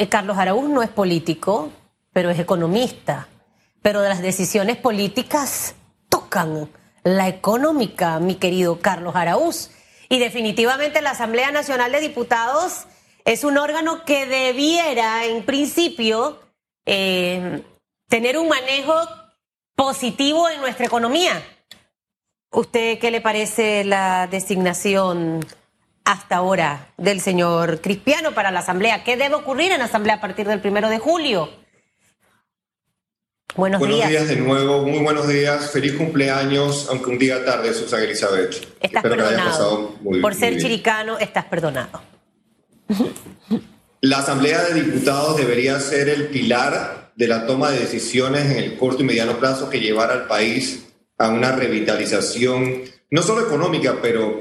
eh, Carlos Araúz no es político, pero es economista. Pero de las decisiones políticas tocan la económica, mi querido Carlos Araúz. Y definitivamente la Asamblea Nacional de Diputados es un órgano que debiera, en principio, eh, tener un manejo positivo en nuestra economía. ¿Usted qué le parece la designación hasta ahora del señor Cristiano para la Asamblea? ¿Qué debe ocurrir en la Asamblea a partir del primero de julio? Buenos, buenos días. de nuevo, muy buenos días, feliz cumpleaños, aunque un día tarde, Susana Elizabeth. Estás perdonado. Por ser chiricano, estás perdonado. La Asamblea de Diputados debería ser el pilar de la toma de decisiones en el corto y mediano plazo que llevara al país a una revitalización, no solo económica, pero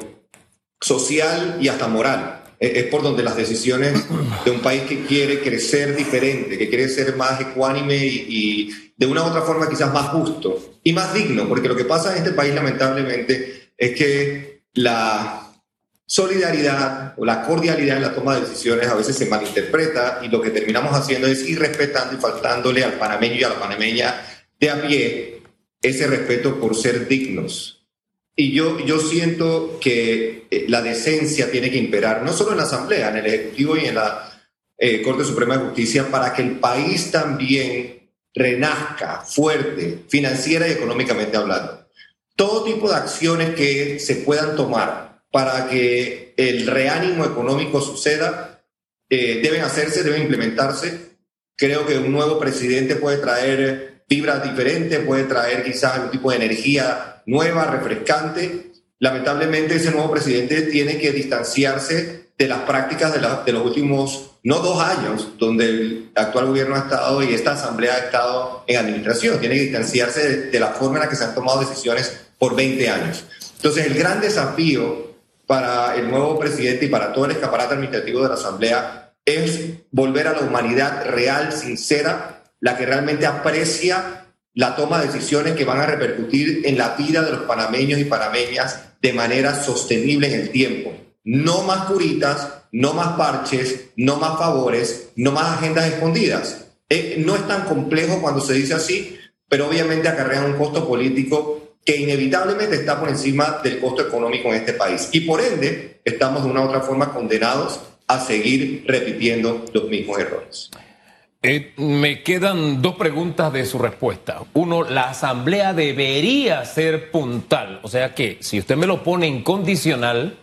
social y hasta moral. Es por donde las decisiones de un país que quiere crecer diferente, que quiere ser más ecuánime y, de una u otra forma quizás más justo y más digno, porque lo que pasa en este país lamentablemente es que la solidaridad o la cordialidad en la toma de decisiones a veces se malinterpreta y lo que terminamos haciendo es ir respetando y faltándole al panameño y a la panameña de a pie ese respeto por ser dignos. Y yo, yo siento que eh, la decencia tiene que imperar, no solo en la Asamblea, en el Ejecutivo y en la eh, Corte Suprema de Justicia, para que el país también renazca fuerte, financiera y económicamente hablando. Todo tipo de acciones que se puedan tomar para que el reánimo económico suceda eh, deben hacerse, deben implementarse. Creo que un nuevo presidente puede traer fibras diferentes, puede traer quizás algún tipo de energía nueva, refrescante. Lamentablemente ese nuevo presidente tiene que distanciarse de las prácticas de, de los últimos, no dos años, donde el actual gobierno ha estado y esta asamblea ha estado en administración. Tiene que distanciarse de, de la forma en la que se han tomado decisiones por 20 años. Entonces el gran desafío para el nuevo presidente y para todo el escaparate administrativo de la Asamblea es volver a la humanidad real, sincera, la que realmente aprecia la toma de decisiones que van a repercutir en la vida de los panameños y panameñas de manera sostenible en el tiempo. No más puritas, no más parches, no más favores, no más agendas escondidas. Eh, no es tan complejo cuando se dice así, pero obviamente acarrea un costo político que inevitablemente está por encima del costo económico en este país. Y por ende, estamos de una u otra forma condenados a seguir repitiendo los mismos errores. Eh, me quedan dos preguntas de su respuesta. Uno, la asamblea debería ser puntal. O sea que si usted me lo pone en condicional,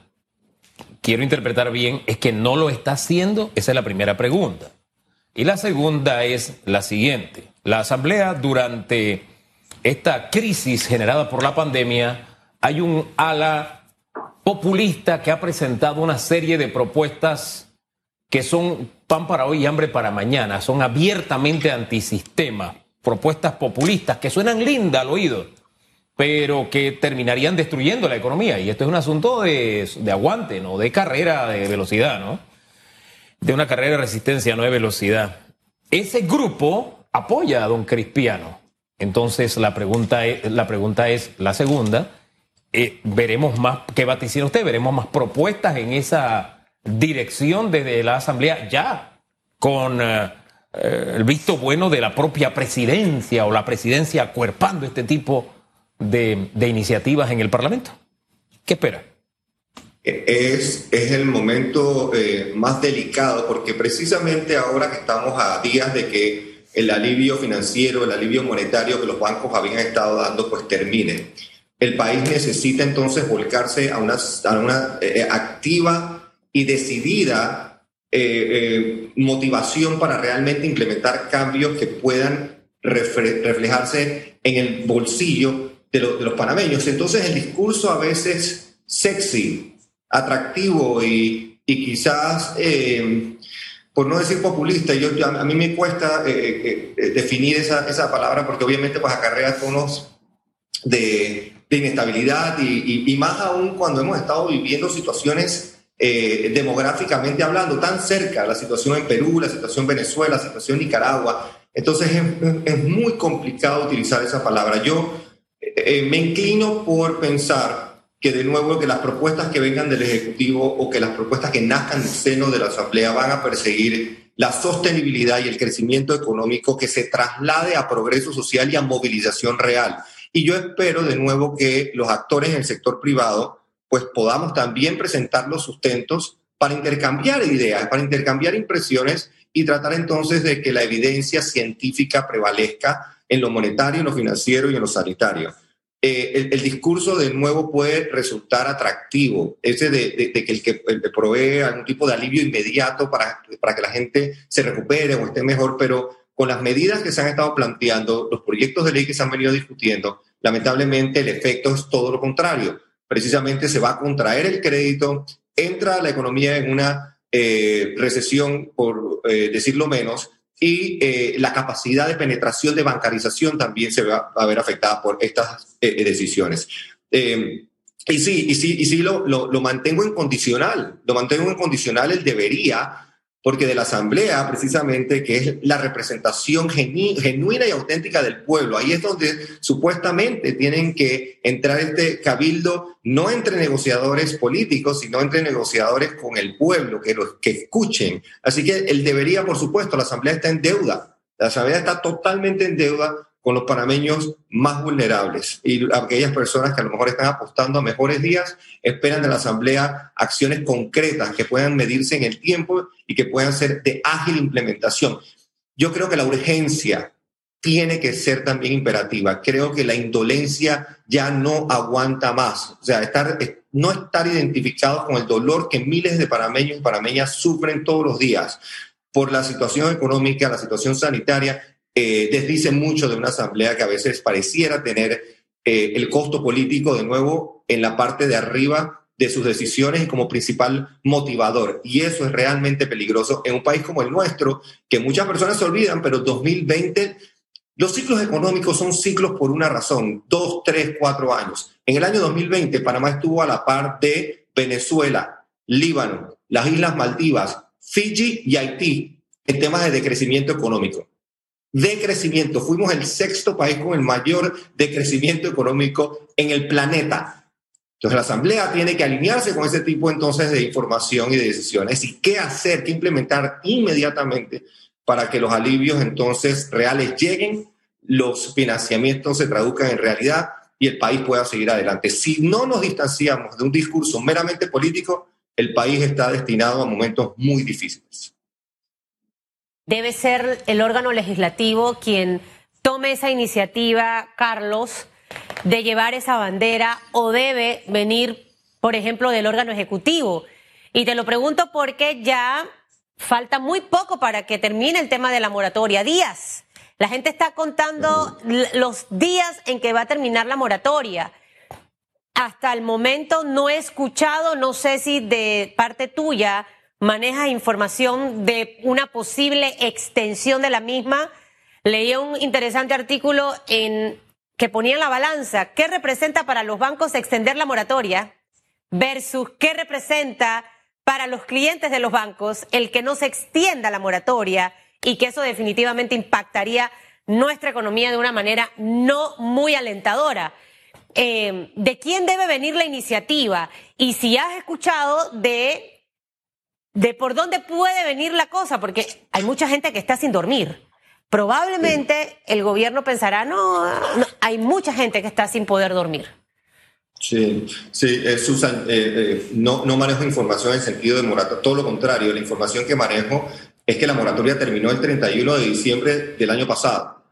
quiero interpretar bien, es que no lo está haciendo. Esa es la primera pregunta. Y la segunda es la siguiente. La asamblea durante esta crisis generada por la pandemia, hay un ala populista que ha presentado una serie de propuestas que son pan para hoy y hambre para mañana, son abiertamente antisistema, propuestas populistas que suenan lindas al oído, pero que terminarían destruyendo la economía. Y esto es un asunto de, aguante, ¿no? De carrera de velocidad, ¿no? De una carrera de resistencia, no de velocidad. Ese grupo apoya a don Cristiano. Entonces la pregunta es la, pregunta es, la segunda, eh, veremos más, ¿qué vaticina usted? ¿Veremos más propuestas en esa dirección desde la Asamblea ya con eh, eh, el visto bueno de la propia presidencia o la presidencia acuerpando este tipo de, iniciativas en el Parlamento. ¿Qué espera? Es, es el momento eh, más delicado porque precisamente ahora que estamos a días de que el alivio financiero, el alivio monetario que los bancos habían estado dando, pues termine. El país necesita entonces volcarse a una, a una activa y decidida eh, eh, motivación para realmente implementar cambios que puedan reflejarse en el bolsillo de, los panameños. Entonces el discurso a veces sexy, atractivo y, quizás, eh, por no decir populista, yo, a mí me cuesta definir esa, esa, palabra porque obviamente pues acarrea tonos de, de inestabilidad y, y, más aún cuando hemos estado viviendo situaciones eh, demográficamente hablando, tan cerca la situación en Perú, la situación en Venezuela, la situación en Nicaragua. Entonces es, muy complicado utilizar esa palabra. Yo eh, me inclino por pensar que de nuevo que las propuestas que vengan del Ejecutivo o que las propuestas que nazcan del seno de la Asamblea van a perseguir la sostenibilidad y el crecimiento económico que se traslade a progreso social y a movilización real. Y yo espero de nuevo que los actores en el sector privado pues podamos también presentar los sustentos para intercambiar ideas, para intercambiar impresiones y tratar entonces de que la evidencia científica prevalezca en lo monetario, en lo financiero y en lo sanitario. Eh, el, discurso de nuevo puede resultar atractivo, ese de, que el que provee algún tipo de alivio inmediato para, para que la gente se recupere o esté mejor, pero con las medidas que se han estado planteando, los proyectos de ley que se han venido discutiendo, lamentablemente el efecto es todo lo contrario. Precisamente se va a contraer el crédito, entra la economía en una eh, recesión, por eh, decirlo menos, y eh, la capacidad de penetración de bancarización también se va a ver afectada por estas decisiones. y sí, y sí, y sí lo, lo, lo mantengo en condicional, lo mantengo en condicional el debería, porque de la Asamblea, precisamente, que es la representación genuina y auténtica del pueblo, ahí es donde supuestamente tienen que entrar este cabildo, no entre negociadores políticos, sino entre negociadores con el pueblo, que, los, que escuchen. Así que él debería, por supuesto, la Asamblea está en deuda, la Asamblea está totalmente en deuda con los panameños más vulnerables y aquellas personas que a lo mejor están apostando a mejores días, esperan de la Asamblea acciones concretas que puedan medirse en el tiempo y que puedan ser de ágil implementación. Yo creo que la urgencia tiene que ser también imperativa. Creo que la indolencia ya no aguanta más. O sea, estar, no estar identificados con el dolor que miles de panameños y panameñas sufren todos los días por la situación económica, la situación sanitaria eh, desdice mucho de una asamblea que a veces pareciera tener eh, el costo político de nuevo en la parte de arriba de sus decisiones y como principal motivador. Y eso es realmente peligroso en un país como el nuestro, que muchas personas se olvidan, pero 2020, los ciclos económicos son ciclos por una razón, dos, tres, cuatro años. En el año 2020, Panamá estuvo a la par de Venezuela, Líbano, las Islas Maldivas, Fiji y Haití en temas de decrecimiento económico decrecimiento. Fuimos el sexto país con el mayor decrecimiento económico en el planeta. Entonces la Asamblea tiene que alinearse con ese tipo entonces de información y de decisiones y qué hacer, qué implementar inmediatamente para que los alivios entonces reales lleguen, los financiamientos se traduzcan en realidad y el país pueda seguir adelante. Si no nos distanciamos de un discurso meramente político, el país está destinado a momentos muy difíciles debe ser el órgano legislativo quien tome esa iniciativa, Carlos, de llevar esa bandera o debe venir, por ejemplo, del órgano ejecutivo. Y te lo pregunto porque ya falta muy poco para que termine el tema de la moratoria, días. La gente está contando los días en que va a terminar la moratoria. Hasta el momento no he escuchado, no sé si de parte tuya, maneja información de una posible extensión de la misma. Leí un interesante artículo en que ponía en la balanza qué representa para los bancos extender la moratoria versus qué representa para los clientes de los bancos el que no se extienda la moratoria y que eso definitivamente impactaría nuestra economía de una manera no muy alentadora. Eh, ¿De quién debe venir la iniciativa? Y si has escuchado de de por dónde puede venir la cosa, porque hay mucha gente que está sin dormir. Probablemente el gobierno pensará, no, hay mucha gente que está sin poder dormir. Sí, sí, eh, Susan, eh, eh, no, no manejo información en sentido de moratoria, todo lo contrario, la información que manejo es que la moratoria terminó el 31 de diciembre del año pasado.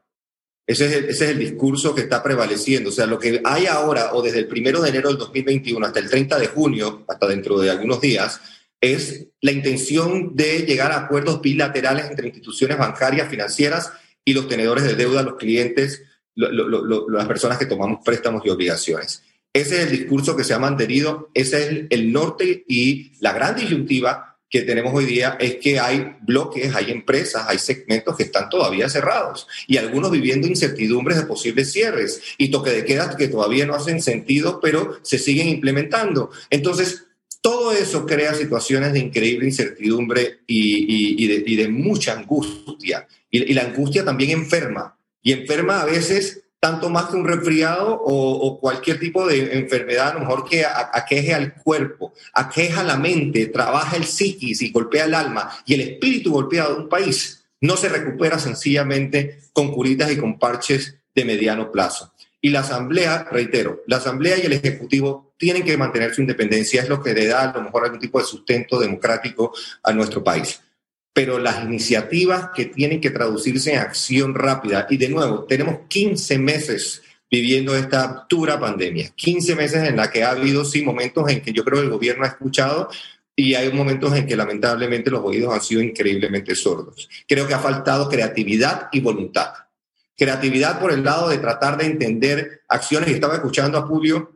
Ese es, el, ese es el discurso que está prevaleciendo. O sea, lo que hay ahora, o desde el 1 de enero del 2021 hasta el 30 de junio, hasta dentro de algunos días, es la intención de llegar a acuerdos bilaterales entre instituciones bancarias, financieras y los tenedores de deuda, los clientes, las personas que tomamos préstamos y obligaciones. Ese es el discurso que se ha mantenido, ese es el, norte y la gran disyuntiva que tenemos hoy día es que hay bloques, hay empresas, hay segmentos que están todavía cerrados y algunos viviendo incertidumbres de posibles cierres y toque de queda que todavía no hacen sentido, pero se siguen implementando. Entonces, todo eso crea situaciones de increíble incertidumbre y, de, mucha angustia. Y, la angustia también enferma. Y enferma a veces tanto más que un resfriado o, cualquier tipo de enfermedad, a lo mejor que aqueje al cuerpo, aqueja la mente, trabaja el psiquis y golpea el alma y el espíritu golpea a un país, no se recupera sencillamente con curitas y con parches de mediano plazo. Y la Asamblea, reitero, la Asamblea y el Ejecutivo tienen que mantener su independencia, es lo que le da a lo mejor algún tipo de sustento democrático a nuestro país. Pero las iniciativas que tienen que traducirse en acción rápida, y de nuevo, tenemos 15 meses viviendo esta dura pandemia, 15 meses en la que ha habido, sí, momentos en que yo creo que el gobierno ha escuchado y hay momentos en que lamentablemente los oídos han sido increíblemente sordos. Creo que ha faltado creatividad y voluntad creatividad por el lado de tratar de entender acciones. Estaba escuchando a Julio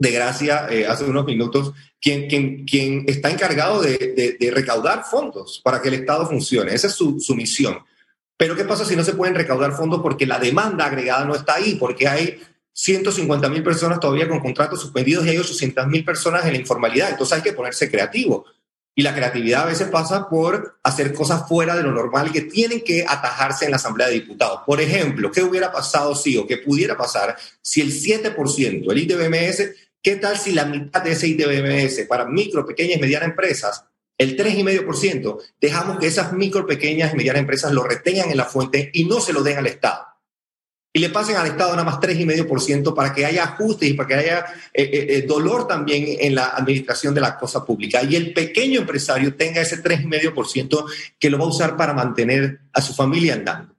de Gracia eh, hace unos minutos, quien, quien, quien está encargado de, de, recaudar fondos para que el Estado funcione. Esa es su, su misión. Pero ¿qué pasa si no se pueden recaudar fondos porque la demanda agregada no está ahí? Porque hay 150 mil personas todavía con contratos suspendidos y hay 800 mil personas en la informalidad. Entonces hay que ponerse creativo. Y la creatividad a veces pasa por hacer cosas fuera de lo normal que tienen que atajarse en la Asamblea de Diputados. Por ejemplo, ¿qué hubiera pasado si o qué pudiera pasar si el 7%, el ITBMS, qué tal si la mitad de ese ITBMS para micro, pequeñas y medianas empresas, el 3,5%, dejamos que esas micro, pequeñas y medianas empresas lo retengan en la fuente y no se lo den al Estado? y le pasen al Estado nada más 3,5% para que haya ajustes y para que haya eh, eh, eh, dolor también en la administración de la cosa pública. Y el pequeño empresario tenga ese 3,5% que lo va a usar para mantener a su familia andando,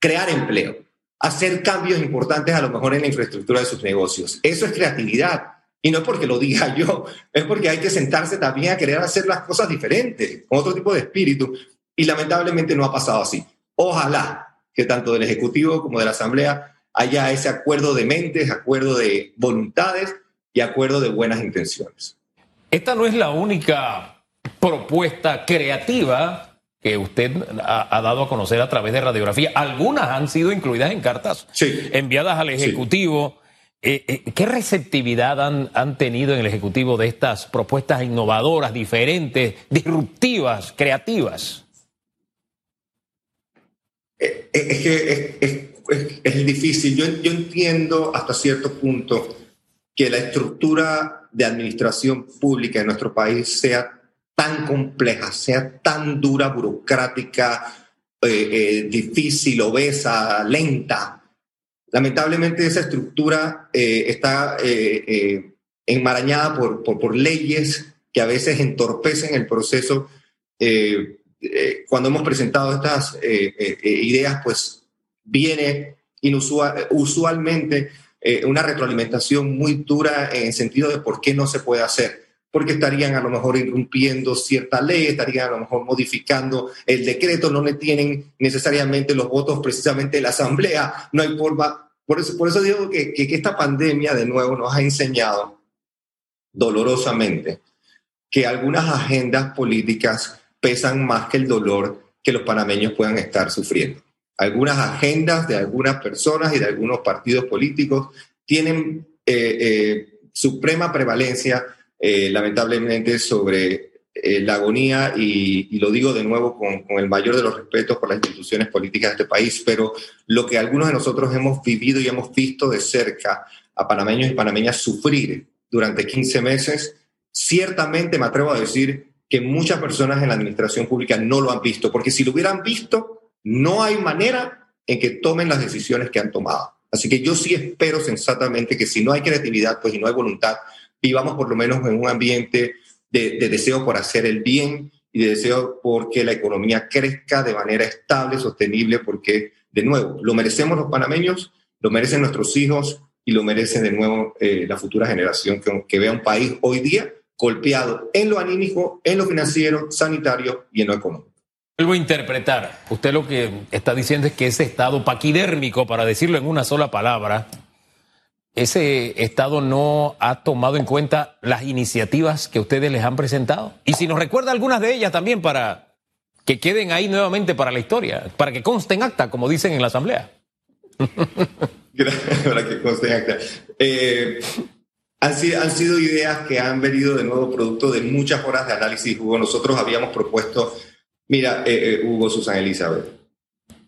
crear empleo, hacer cambios importantes a lo mejor en la infraestructura de sus negocios. Eso es creatividad. Y no es porque lo diga yo, es porque hay que sentarse también a querer hacer las cosas diferentes, con otro tipo de espíritu. Y lamentablemente no ha pasado así. Ojalá que tanto del Ejecutivo como de la Asamblea haya ese acuerdo de mentes, acuerdo de voluntades y acuerdo de buenas intenciones. Esta no es la única propuesta creativa que usted ha, dado a conocer a través de radiografía. Algunas han sido incluidas en cartas enviadas al Ejecutivo. Eh, eh, ¿Qué receptividad han, han, tenido en el Ejecutivo de estas propuestas innovadoras, diferentes, disruptivas, creativas? Eh, es que es, difícil. Yo, yo, entiendo hasta cierto punto que la estructura de administración pública en nuestro país sea tan compleja, sea tan dura, burocrática, difícil, obesa, lenta. Lamentablemente esa estructura está enmarañada por, por, por, leyes que a veces entorpecen el proceso eh, cuando hemos presentado estas eh, eh, ideas, pues viene inusual, usualmente una retroalimentación muy dura en el sentido de por qué no se puede hacer. Porque estarían a lo mejor irrumpiendo cierta ley, estarían a lo mejor modificando el decreto, no le tienen necesariamente los votos precisamente de la Asamblea, no hay forma. Por eso, por eso digo que, que esta pandemia de nuevo nos ha enseñado dolorosamente que algunas agendas políticas pesan más que el dolor que los panameños puedan estar sufriendo. Algunas agendas de algunas personas y de algunos partidos políticos tienen eh, eh, suprema prevalencia, eh, lamentablemente, sobre la agonía, y, lo digo de nuevo con, con, el mayor de los respetos por las instituciones políticas de este país, pero lo que algunos de nosotros hemos vivido y hemos visto de cerca a panameños y panameñas sufrir durante 15 meses, ciertamente me atrevo a decir que muchas personas en la administración pública no lo han visto, porque si lo hubieran visto, no hay manera en que tomen las decisiones que han tomado. Así que yo sí espero sensatamente que si no hay creatividad, pues y no hay voluntad, vivamos por lo menos en un ambiente de, deseo por hacer el bien y de deseo por que la economía crezca de manera estable, sostenible, porque, de nuevo, lo merecemos los panameños, lo merecen nuestros hijos y lo merecen de nuevo eh, la futura generación que, que vea un país hoy día golpeado en lo anímico, en lo financiero, sanitario y en lo económico. Vuelvo a interpretar. Usted lo que está diciendo es que ese estado paquidérmico, para decirlo en una sola palabra, ese estado no ha tomado en cuenta las iniciativas que ustedes les han presentado. Y si nos recuerda algunas de ellas también para que queden ahí nuevamente para la historia, para que consten acta, como dicen en la Asamblea. para que consten acta. Eh, han sido, ideas que han venido de nuevo producto de muchas horas de análisis, Hugo. Nosotros habíamos propuesto, mira, eh, eh, Hugo, Susan Elizabeth,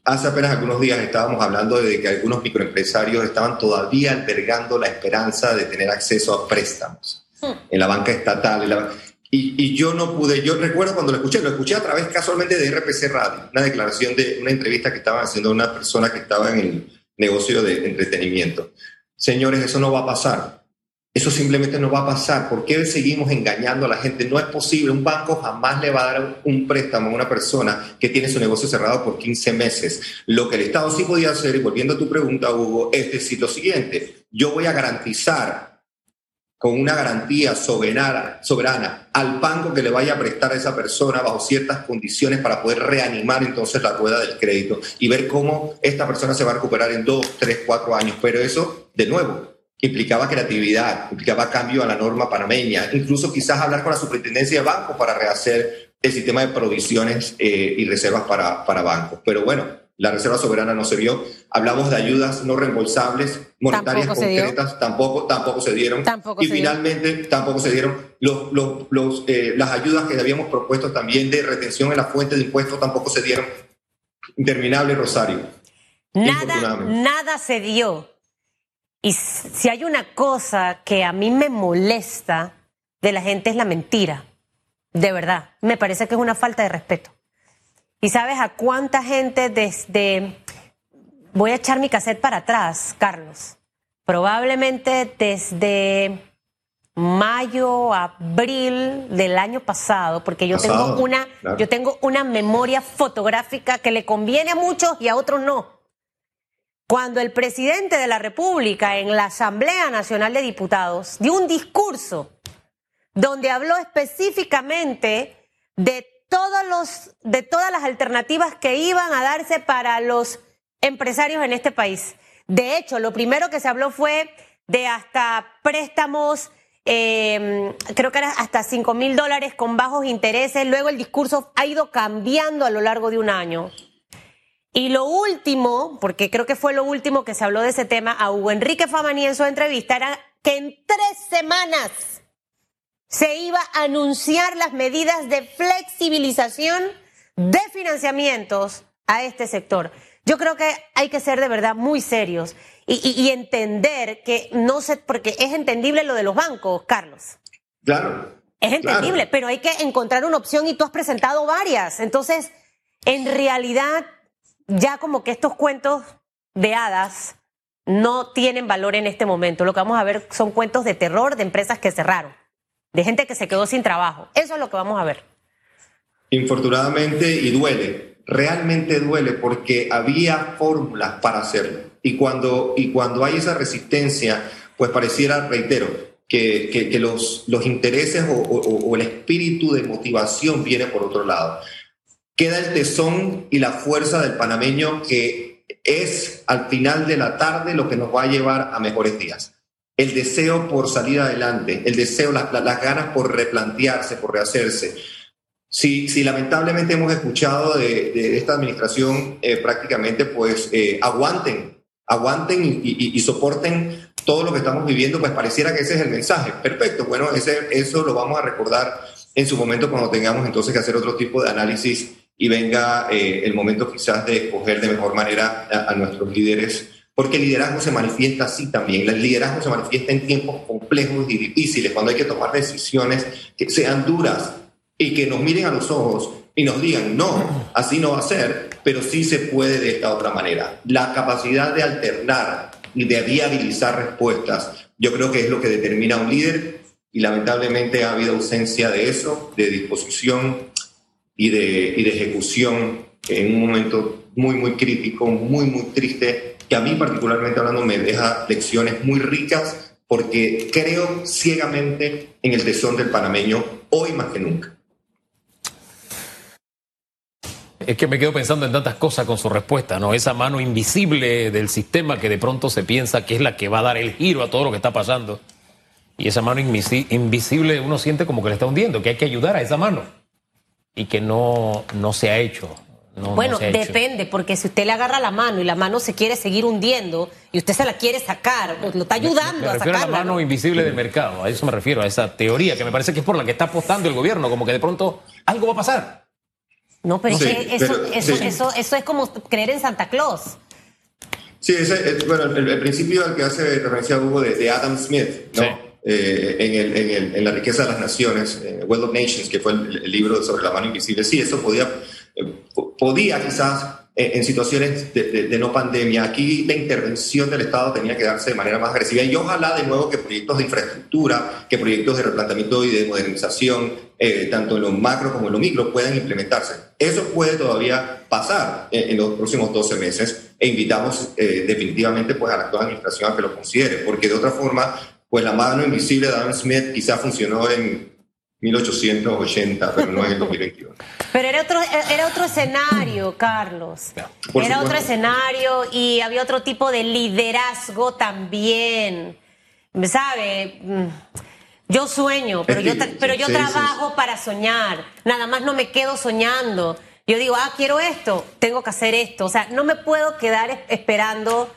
hace apenas algunos días estábamos hablando de que algunos microempresarios estaban todavía albergando la esperanza de tener acceso a préstamos hmm. en la banca estatal. y, yo no pude, yo recuerdo cuando lo escuché, lo escuché a través casualmente de RPC Radio, una declaración de una entrevista que estaban haciendo una persona que estaba en el negocio de entretenimiento. Señores, eso no va a pasar. Eso simplemente no va a pasar. ¿Por qué seguimos engañando a la gente? No es posible. Un banco jamás le va a dar un préstamo a una persona que tiene su negocio cerrado por 15 meses. Lo que el Estado sí podía hacer, y volviendo a tu pregunta, Hugo, es decir lo siguiente. Yo voy a garantizar con una garantía soberana, soberana al banco que le vaya a prestar a esa persona bajo ciertas condiciones para poder reanimar entonces la rueda del crédito y ver cómo esta persona se va a recuperar en dos, tres, cuatro años. Pero eso, de nuevo, implicaba creatividad, implicaba cambio a la norma panameña, incluso quizás hablar con la superintendencia de bancos para rehacer el sistema de provisiones eh, y reservas para, para bancos. Pero bueno, la Reserva Soberana no se vio. Hablamos de ayudas no reembolsables, monetarias concretas, tampoco, tampoco se dieron. y finalmente tampoco se dieron los, los, los, eh, las ayudas que habíamos propuesto también de retención en la fuente de impuestos, tampoco se dieron. Interminable, Rosario. Nada, nada se dio. Y si hay una cosa que a mí me molesta de la gente es la mentira. De verdad. Me parece que es una falta de respeto. ¿Y sabes a cuánta gente desde... Voy a echar mi cassette para atrás, Carlos. Probablemente desde mayo, abril del año pasado, porque yo tengo una, yo tengo una memoria fotográfica que le conviene a muchos y a otros no cuando el presidente de la República en la Asamblea Nacional de Diputados dio un discurso donde habló específicamente de todos los de todas las alternativas que iban a darse para los empresarios en este país. De hecho, lo primero que se habló fue de hasta préstamos, em, creo que era hasta 5 mil dólares con bajos intereses. Luego el discurso ha ido cambiando a lo largo de un año. Y lo último, porque creo que fue lo último que se habló de ese tema a Hugo Enrique Famani en su entrevista, era que en tres semanas se iba a anunciar las medidas de flexibilización de financiamientos a este sector. Yo creo que hay que ser de verdad muy serios y, entender que no sé, porque es entendible lo de los bancos, Carlos. Claro. Es entendible, pero hay que encontrar una opción y tú has presentado varias. Entonces, en realidad, ya como que estos cuentos de hadas no tienen valor en este momento. Lo que vamos a ver son cuentos de terror de empresas que cerraron, de gente que se quedó sin trabajo. Eso es lo que vamos a ver. Infortunadamente, y duele, realmente duele porque había fórmulas para hacerlo. Y cuando, y cuando hay esa resistencia, pues pareciera, reitero, que, que, los, los, intereses o, o el espíritu de motivación viene por otro lado queda el tesón y la fuerza del panameño que es al final de la tarde lo que nos va a llevar a mejores días. El deseo por salir adelante, el deseo, las ganas por replantearse, por rehacerse. Si, si lamentablemente hemos escuchado de, esta administración eh, prácticamente, pues eh, aguanten, aguanten y, soporten todo lo que estamos viviendo, pues pareciera que ese es el mensaje. Perfecto, bueno, ese, eso lo vamos a recordar en su momento cuando tengamos entonces que hacer otro tipo de análisis y venga eh, el momento quizás de escoger de mejor manera a, nuestros líderes, porque el liderazgo se manifiesta así también. El liderazgo se manifiesta en tiempos complejos y difíciles, cuando hay que tomar decisiones que sean duras y que nos miren a los ojos y nos digan, no, así no va a ser, pero sí se puede de esta otra manera. La capacidad de alternar y de viabilizar respuestas, yo creo que es lo que determina a un líder y lamentablemente ha habido ausencia de eso, de disposición y de, y de ejecución en un momento muy, muy crítico, muy, muy triste, que a mí particularmente hablando me deja lecciones muy ricas porque creo ciegamente en el tesón del panameño hoy más que nunca. Es que me quedo pensando en tantas cosas con su respuesta, ¿no? Esa mano invisible del sistema que de pronto se piensa que es la que va a dar el giro a todo lo que está pasando. Y esa mano invisible uno siente como que le está hundiendo, que hay que ayudar a esa mano y que no, no se ha hecho. bueno, depende, porque si usted le agarra la mano y la mano se quiere seguir hundiendo y usted se la quiere sacar, pues lo está ayudando a sacarla. a la mano invisible del mercado, a eso me refiero, a esa teoría que me parece que es por la que está apostando el gobierno, como que de pronto algo va a pasar. No, pero, Sí, es que eso, pero- eso, sí. eso, eso es como creer en Santa Claus. Sí, ese es bueno, el, el principio al que hace referencia Hugo de, de Adam Smith, ¿no? Sí. Eh, en, el- en el- en La riqueza de las naciones, en Wealth of Nations, que fue el, el libro sobre la mano invisible. Sí, eso podía, eh, po- podía quizás eh, en situaciones de, de- de no pandemia, aquí la intervención del Estado tenía que darse de manera más agresiva y ojalá de nuevo que proyectos de infraestructura, que proyectos de replanteamiento y de modernización, eh, tanto en lo macro como en lo micro, puedan implementarse. Eso puede todavía pasar en, en los próximos 12 meses e invitamos eh, definitivamente pues, a la actual administración a que lo considere, porque de otra forma, pues la mano invisible de Adam Smith quizás funcionó en 1880, pero no en el 2021. Pero era otro, era otro escenario, Carlos. Era otro escenario y había otro tipo de liderazgo también. ¿Sabe? Mm, Yo sueño, pero yo, que- tra- pero yo sí, sí, trabajo para soñar. Nada más no me quedo soñando. Yo digo, ah, quiero esto, tengo que hacer esto. O sea, no me puedo quedar es- esperando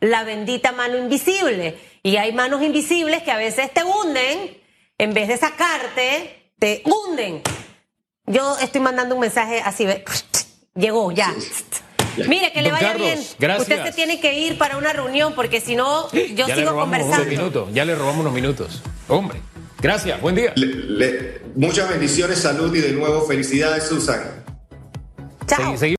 la bendita mano invisible. Y hay manos invisibles que a veces te hunden, en vez de sacarte, te hunden. Yo estoy mandando un mensaje así, ve, llegó ya. Mire, que le vaya Carlos, bien. gracias. Usted se tiene que ir para una reunión porque si no, yo ya sigo conversando. minutos. Ya le robamos unos minutos. Hombre, gracias. Buen día. Le- le- muchas bendiciones, salud y de nuevo felicidades, Susan. Chao. Segui-.